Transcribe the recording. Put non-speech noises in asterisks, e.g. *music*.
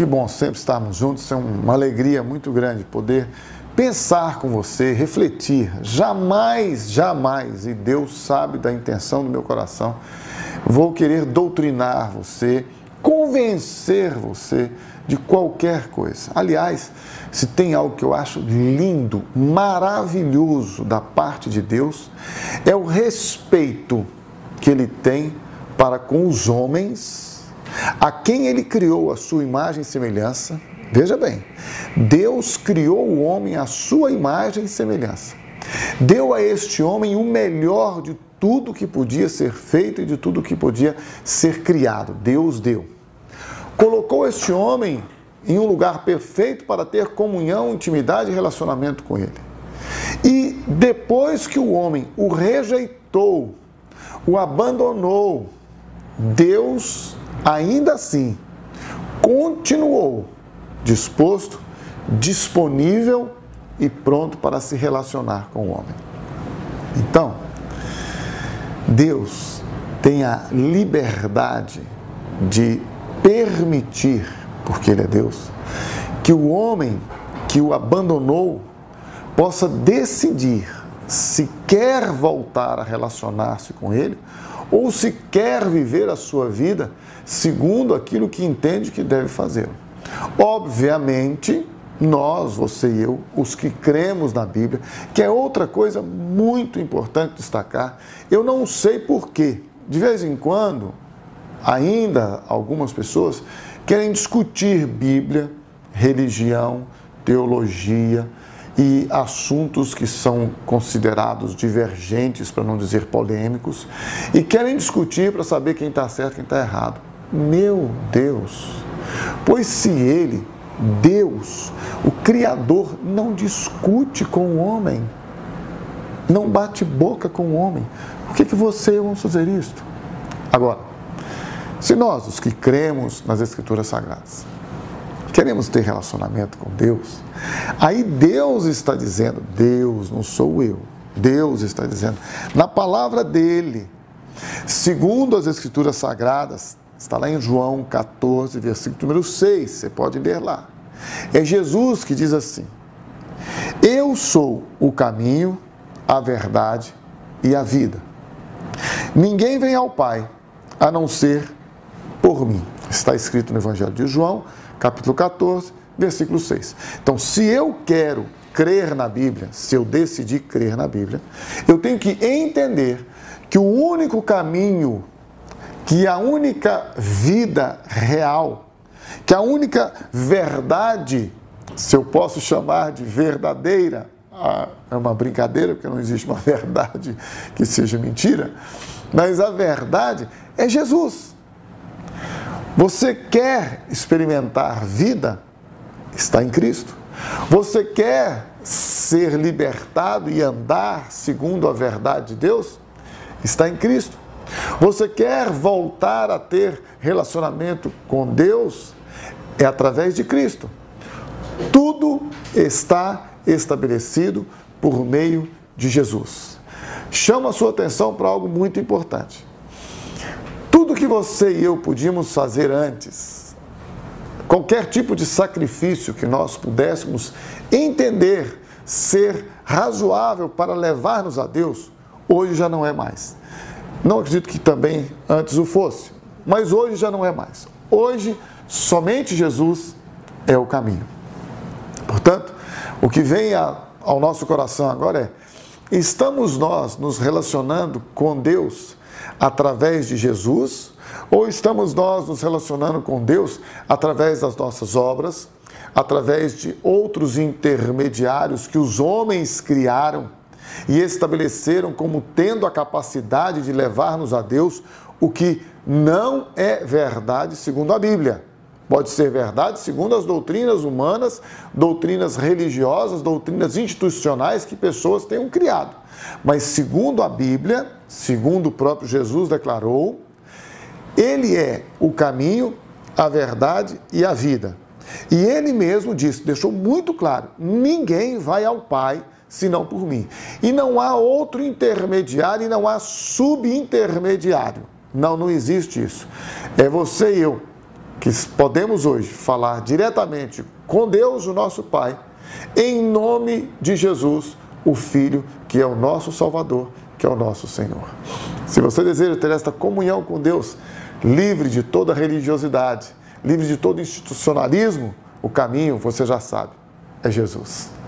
que bom sempre estarmos juntos, é uma alegria muito grande poder pensar com você, refletir. Jamais, jamais, e Deus sabe da intenção do meu coração, vou querer doutrinar você, convencer você de qualquer coisa. Aliás, se tem algo que eu acho lindo, maravilhoso da parte de Deus, é o respeito que ele tem para com os homens, a quem ele criou a sua imagem e semelhança Veja bem, Deus criou o homem à sua imagem e semelhança. Deu a este homem o melhor de tudo que podia ser feito e de tudo que podia ser criado. Deus deu. Colocou este homem em um lugar perfeito para ter comunhão, intimidade e relacionamento com ele. E depois que o homem o rejeitou, o abandonou, Deus ainda assim continuou disposto, disponível e pronto para se relacionar com o homem. Então, Deus tem a liberdade de permitir, porque Ele é Deus, que o homem que o abandonou possa decidir se quer voltar a relacionar-se com Ele ou se quer viver a sua vida segundo aquilo que entende que deve fazer. Obviamente, nós, você e eu, os que cremos na Bíblia, que é outra coisa muito importante destacar, eu não sei porquê. De vez em quando, ainda algumas pessoas querem discutir Bíblia, religião, teologia e assuntos que são considerados divergentes, para não dizer polêmicos, e querem discutir para saber quem está certo e quem está errado. Meu Deus! Pois se ele, Deus, o Criador, não discute com o homem, não bate boca com o homem, por que, que você e vamos fazer isto? Agora, se nós, os que cremos nas Escrituras Sagradas, queremos ter relacionamento com Deus, aí Deus está dizendo, Deus, não sou eu, Deus está dizendo, na palavra dele, segundo as Escrituras Sagradas, Está lá em João 14, versículo número 6, você pode ler lá. É Jesus que diz assim: Eu sou o caminho, a verdade e a vida. Ninguém vem ao Pai a não ser por mim. Está escrito no Evangelho de João, capítulo 14, versículo 6. Então, se eu quero crer na Bíblia, se eu decidir crer na Bíblia, eu tenho que entender que o único caminho que a única vida real, que a única verdade, se eu posso chamar de verdadeira, ah, é uma brincadeira, porque não existe uma *laughs* verdade que seja mentira, mas a verdade é Jesus. Você quer experimentar vida? Está em Cristo. Você quer ser libertado e andar segundo a verdade de Deus? Está em Cristo. Você quer voltar a ter relacionamento com Deus? É através de Cristo. Tudo está estabelecido por meio de Jesus. Chama a sua atenção para algo muito importante. Que você e eu podíamos fazer antes, qualquer tipo de sacrifício que nós pudéssemos entender ser razoável para levar-nos a Deus, hoje já não é mais. Não acredito que também antes o fosse, mas hoje já não é mais. Hoje, somente Jesus é o caminho. Portanto, o que vem ao nosso coração agora é: estamos nós nos relacionando com Deus através de Jesus ou estamos nós nos relacionando com Deus através das nossas obras, através de outros intermediários que os homens criaram? e estabeleceram como tendo a capacidade de levar-nos a Deus, o que não é verdade segundo a Bíblia. Pode ser verdade segundo as doutrinas humanas, doutrinas religiosas, doutrinas institucionais que pessoas tenham criado. Mas segundo a Bíblia, segundo o próprio Jesus declarou, ele é o caminho, a verdade e a vida. E ele mesmo disse, deixou muito claro: ninguém vai ao Pai senão por mim. E não há outro intermediário e não há subintermediário. Não, não existe isso. É você e eu. que podemos hoje falar diretamente com Deus, o nosso Pai, em nome de Jesus, o Filho, que é o nosso Salvador, que é o nosso Senhor. Se você deseja ter esta comunhão com Deus, livre de toda religiosidade, livre de todo institucionalismo, o caminho, você já sabe, é Jesus.